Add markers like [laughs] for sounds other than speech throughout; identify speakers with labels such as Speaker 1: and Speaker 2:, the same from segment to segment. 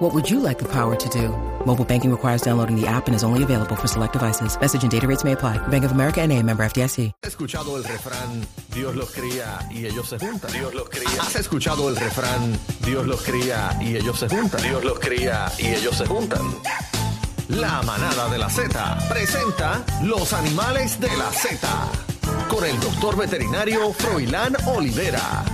Speaker 1: What would you like the power to do? Mobile banking requires downloading the app and is only available for select devices. Message and data rates may apply. Bank of America and a member FDIC.
Speaker 2: ¿Has escuchado el refrán Dios los cría y ellos se juntan? Dios los cría. ¿Has escuchado el refrán Dios los cría y ellos se juntan? Dios los cría y ellos se juntan. La manada de la Z presenta Los animales de la Z con el doctor veterinario Froilán Olivera.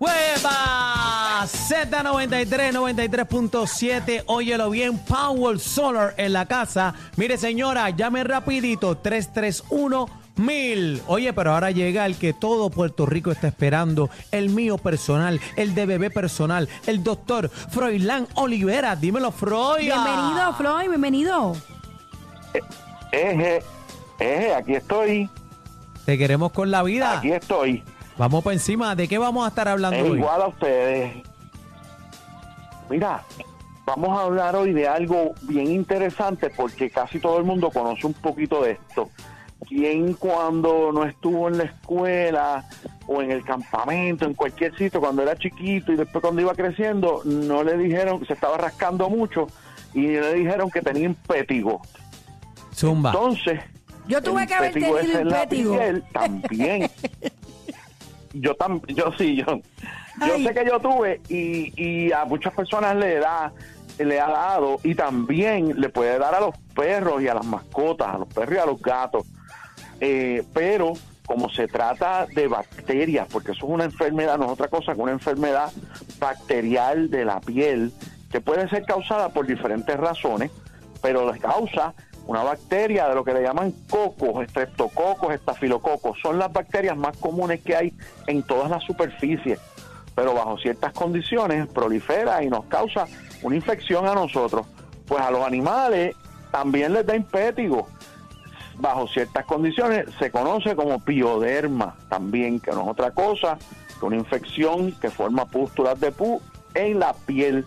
Speaker 3: ¡Hueva! Z93, 93.7. Óyelo bien, Power Solar en la casa. Mire, señora, llame rapidito, 331 mil. Oye, pero ahora llega el que todo Puerto Rico está esperando, el mío personal, el de bebé personal, el doctor Froilán Olivera. Dímelo, Freud.
Speaker 4: Bienvenido, Floyd, bienvenido.
Speaker 5: Eje, eje, aquí estoy,
Speaker 3: Te queremos con la vida.
Speaker 5: aquí estoy.
Speaker 3: Vamos por encima. ¿De qué vamos a estar hablando
Speaker 5: Es
Speaker 3: hoy?
Speaker 5: igual a ustedes. Mira, vamos a hablar hoy de algo bien interesante porque casi todo el mundo conoce un poquito de esto. ¿Quién cuando no estuvo en la escuela o en el campamento, en cualquier sitio, cuando era chiquito y después cuando iba creciendo, no le dijeron, se estaba rascando mucho y le dijeron que tenía impétigo?
Speaker 3: Zumba.
Speaker 5: Entonces,
Speaker 4: Yo tuve
Speaker 5: el
Speaker 4: que haber tenido impétigo.
Speaker 5: también. [laughs] yo tam, yo sí, yo, yo
Speaker 4: Ay.
Speaker 5: sé que yo tuve y, y a muchas personas le da le ha dado y también le puede dar a los perros y a las mascotas, a los perros y a los gatos. Eh, pero como se trata de bacterias, porque eso es una enfermedad, no es otra cosa que una enfermedad bacterial de la piel que puede ser causada por diferentes razones, pero les causa una bacteria de lo que le llaman cocos, estreptococos, estafilococos. Son las bacterias más comunes que hay en todas las superficies, pero bajo ciertas condiciones prolifera y nos causa una infección a nosotros. Pues a los animales también les da impétigo. Bajo ciertas condiciones se conoce como pioderma también, que no es otra cosa que una infección que forma pústulas de pu en la piel.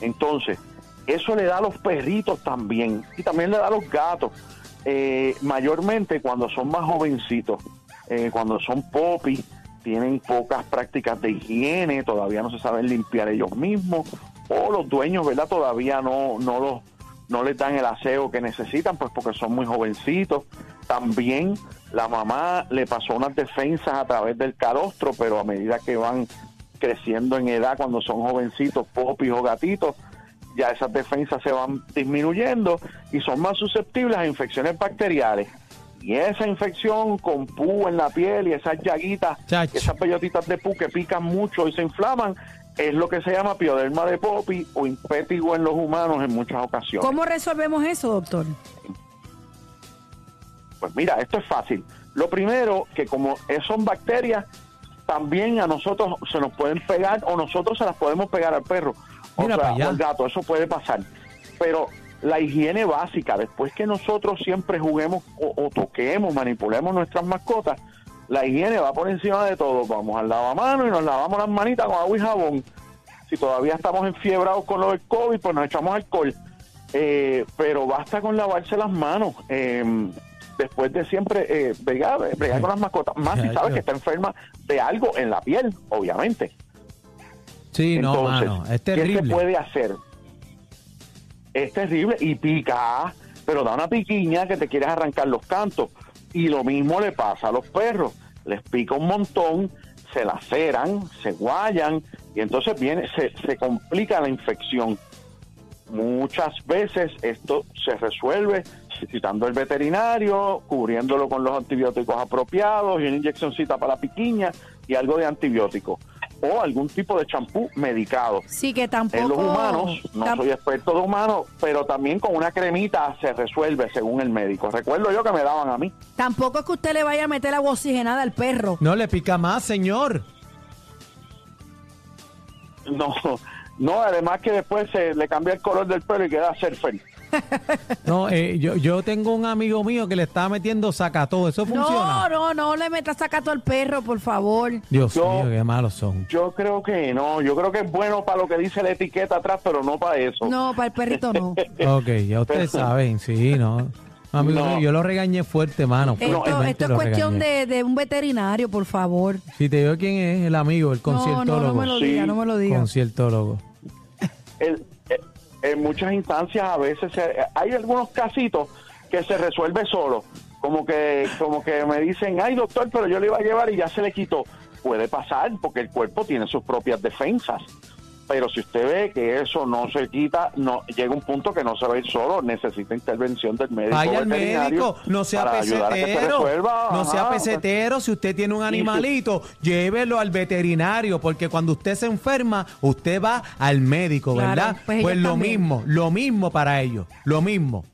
Speaker 5: Entonces, eso le da a los perritos también y también le da a los gatos, eh, mayormente cuando son más jovencitos, eh, cuando son popis, tienen pocas prácticas de higiene, todavía no se saben limpiar ellos mismos, o los dueños, ¿verdad? Todavía no, no, los, no les dan el aseo que necesitan, pues porque son muy jovencitos. También la mamá le pasó unas defensas a través del calostro, pero a medida que van creciendo en edad, cuando son jovencitos, popis o gatitos, ya esas defensas se van disminuyendo y son más susceptibles a infecciones bacteriales. Y esa infección con pu en la piel y esas llaguitas,
Speaker 3: Chacho.
Speaker 5: esas pelotitas de pu que pican mucho y se inflaman, es lo que se llama pioderma de popi o impétigo en los humanos en muchas ocasiones.
Speaker 4: ¿Cómo resolvemos eso, doctor?
Speaker 5: Pues mira, esto es fácil. Lo primero, que como es- son bacterias, también a nosotros se nos pueden pegar o nosotros se las podemos pegar al perro o, sea, o al gato, eso puede pasar. Pero la higiene básica, después que nosotros siempre juguemos o, o toquemos, manipulemos nuestras mascotas, la higiene va por encima de todo. Vamos al lavamanos y nos lavamos las manitas con agua y jabón. Si todavía estamos enfiebrados con lo del COVID, pues nos echamos alcohol. Eh, pero basta con lavarse las manos. eh, después de siempre eh, bregar, bregar con las mascotas. Más si [laughs] sabes que está enferma de algo en la piel, obviamente.
Speaker 3: Sí, no, mano. Es
Speaker 5: ¿qué se
Speaker 3: terrible.
Speaker 5: puede hacer? Es terrible y pica, pero da una piquiña que te quieres arrancar los cantos. Y lo mismo le pasa a los perros. Les pica un montón, se laceran, se guayan y entonces viene, se, se complica la infección. Muchas veces esto se resuelve citando al veterinario, cubriéndolo con los antibióticos apropiados y una inyeccióncita para la piquiña y algo de antibiótico o algún tipo de champú medicado.
Speaker 4: Sí, que tampoco...
Speaker 5: En los humanos, no soy experto de humanos, pero también con una cremita se resuelve según el médico. Recuerdo yo que me daban a mí.
Speaker 4: Tampoco es que usted le vaya a meter agua oxigenada al perro.
Speaker 3: No le pica más, señor.
Speaker 5: No, no, además que después se le cambia el color del pelo y queda surfer. [laughs]
Speaker 3: No, eh, yo, yo tengo un amigo mío que le estaba metiendo sacató. ¿Eso
Speaker 4: No,
Speaker 3: funciona?
Speaker 4: no, no le metas sacato al perro, por favor.
Speaker 3: Dios
Speaker 5: Yo-
Speaker 3: mío, qué malos son.
Speaker 5: Yo creo que no, yo creo que es bueno para lo que dice la etiqueta atrás, pero no para eso.
Speaker 4: No, para el perrito no. [laughs]
Speaker 3: Ok, ya ustedes saben, sí, ¿no? Amigo
Speaker 5: No.
Speaker 3: mío, yo lo regañé fuerte, mano.
Speaker 4: Esto,
Speaker 3: fuertemente
Speaker 4: esto es
Speaker 3: lo
Speaker 4: cuestión
Speaker 3: regañé.
Speaker 4: de, de un veterinario, por favor.
Speaker 3: Si te digo quién es, el amigo, el
Speaker 4: No, no,
Speaker 3: conciertólogo.
Speaker 4: no me lo diga,
Speaker 5: Sí.
Speaker 4: no me lo diga.
Speaker 3: conciertólogo.
Speaker 5: El- en muchas instancias a veces se- hay algunos casitos que se resuelve solo, como que como que me dicen, ay doctor, pero yo le iba a llevar y ya se le quitó. Puede pasar porque el cuerpo tiene sus propias defensas. Pero si usted ve que eso no se quita, no llega un punto que no se va a ir solo, necesita intervención del médico.
Speaker 3: Vaya al
Speaker 5: veterinario
Speaker 3: médico, no sea
Speaker 5: para ayudar a que se
Speaker 3: pesetero.
Speaker 5: resuelva.
Speaker 3: No sea pesetero. Si usted tiene un
Speaker 5: si-
Speaker 3: animalito, llévelo al veterinario, porque cuando usted se enferma, usted va al médico,
Speaker 4: Claro,
Speaker 3: ¿verdad?
Speaker 4: pues
Speaker 3: Pues, lo
Speaker 4: también.
Speaker 3: mismo, lo mismo para ellos, lo mismo.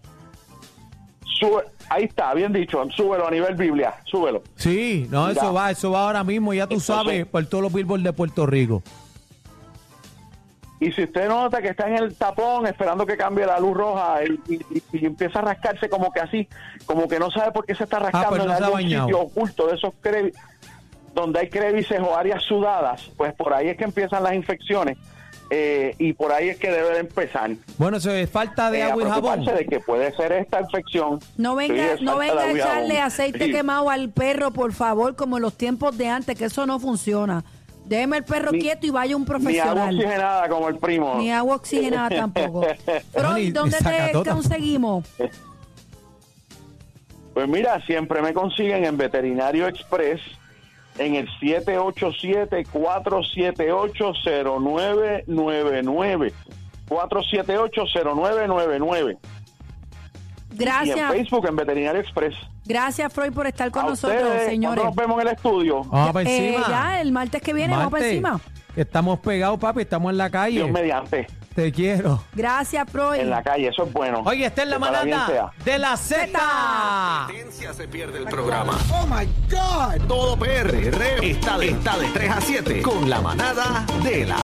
Speaker 5: Sube- ahí está, bien dicho, súbelo a nivel Biblia, súbelo.
Speaker 3: Sí, no,
Speaker 5: Mira.
Speaker 3: eso va, eso va ahora mismo, ya tú
Speaker 5: Entonces-
Speaker 3: sabes, por todos los billboards de Puerto Rico.
Speaker 5: Y si usted nota que está en el tapón esperando que cambie la luz roja y, y- y empieza a rascarse como que así, como que no sabe por qué se está rascando
Speaker 3: pues no
Speaker 5: en
Speaker 3: se ha
Speaker 5: algún sitio oculto de esos crevi- donde hay crevices o áreas sudadas, pues por ahí es que empiezan las infecciones eh, y por ahí es que debe de empezar.
Speaker 3: Bueno, eso es falta de
Speaker 5: eh,
Speaker 3: agua y jabón.
Speaker 5: preocuparse de que puede ser esta infección.
Speaker 4: No venga, no venga a echarle aceite
Speaker 5: Sí.
Speaker 4: quemado al perro, por favor, como en los tiempos de antes, que eso no funciona. Déjeme el perro
Speaker 5: Ni-
Speaker 4: quieto y vaya un
Speaker 5: Ni agua
Speaker 4: profesional.
Speaker 5: oxigenada como el primo.
Speaker 4: Ni agua oxigenada tampoco. [laughs] Freud,
Speaker 3: ni-
Speaker 4: ¿dónde te
Speaker 3: sacatota.
Speaker 4: conseguimos?
Speaker 5: Pues mira, siempre me consiguen en Veterinario Express en el 787-478-0999. 478-0999. Y en
Speaker 4: Gracias,
Speaker 5: Facebook en Veterinario Express.
Speaker 4: gracias Freud por estar con
Speaker 5: A
Speaker 4: nosotros,
Speaker 5: ustedes,
Speaker 4: señores.
Speaker 5: ¿cuándo nos vemos en el estudio?
Speaker 3: Vamos para
Speaker 4: Eh,
Speaker 3: encima.
Speaker 4: ya, el martes que viene, vamos para encima.
Speaker 3: Estamos pegados, papi, estamos en la calle.
Speaker 5: Dios mediante.
Speaker 3: Te quiero.
Speaker 4: Gracias, Freud.
Speaker 5: En la calle, eso es bueno.
Speaker 3: Oye, esta es la manada de la Z.
Speaker 2: Potencia se pierde el programa. Oh my God. Todo PR está de, está de 3 a 7 con la manada de la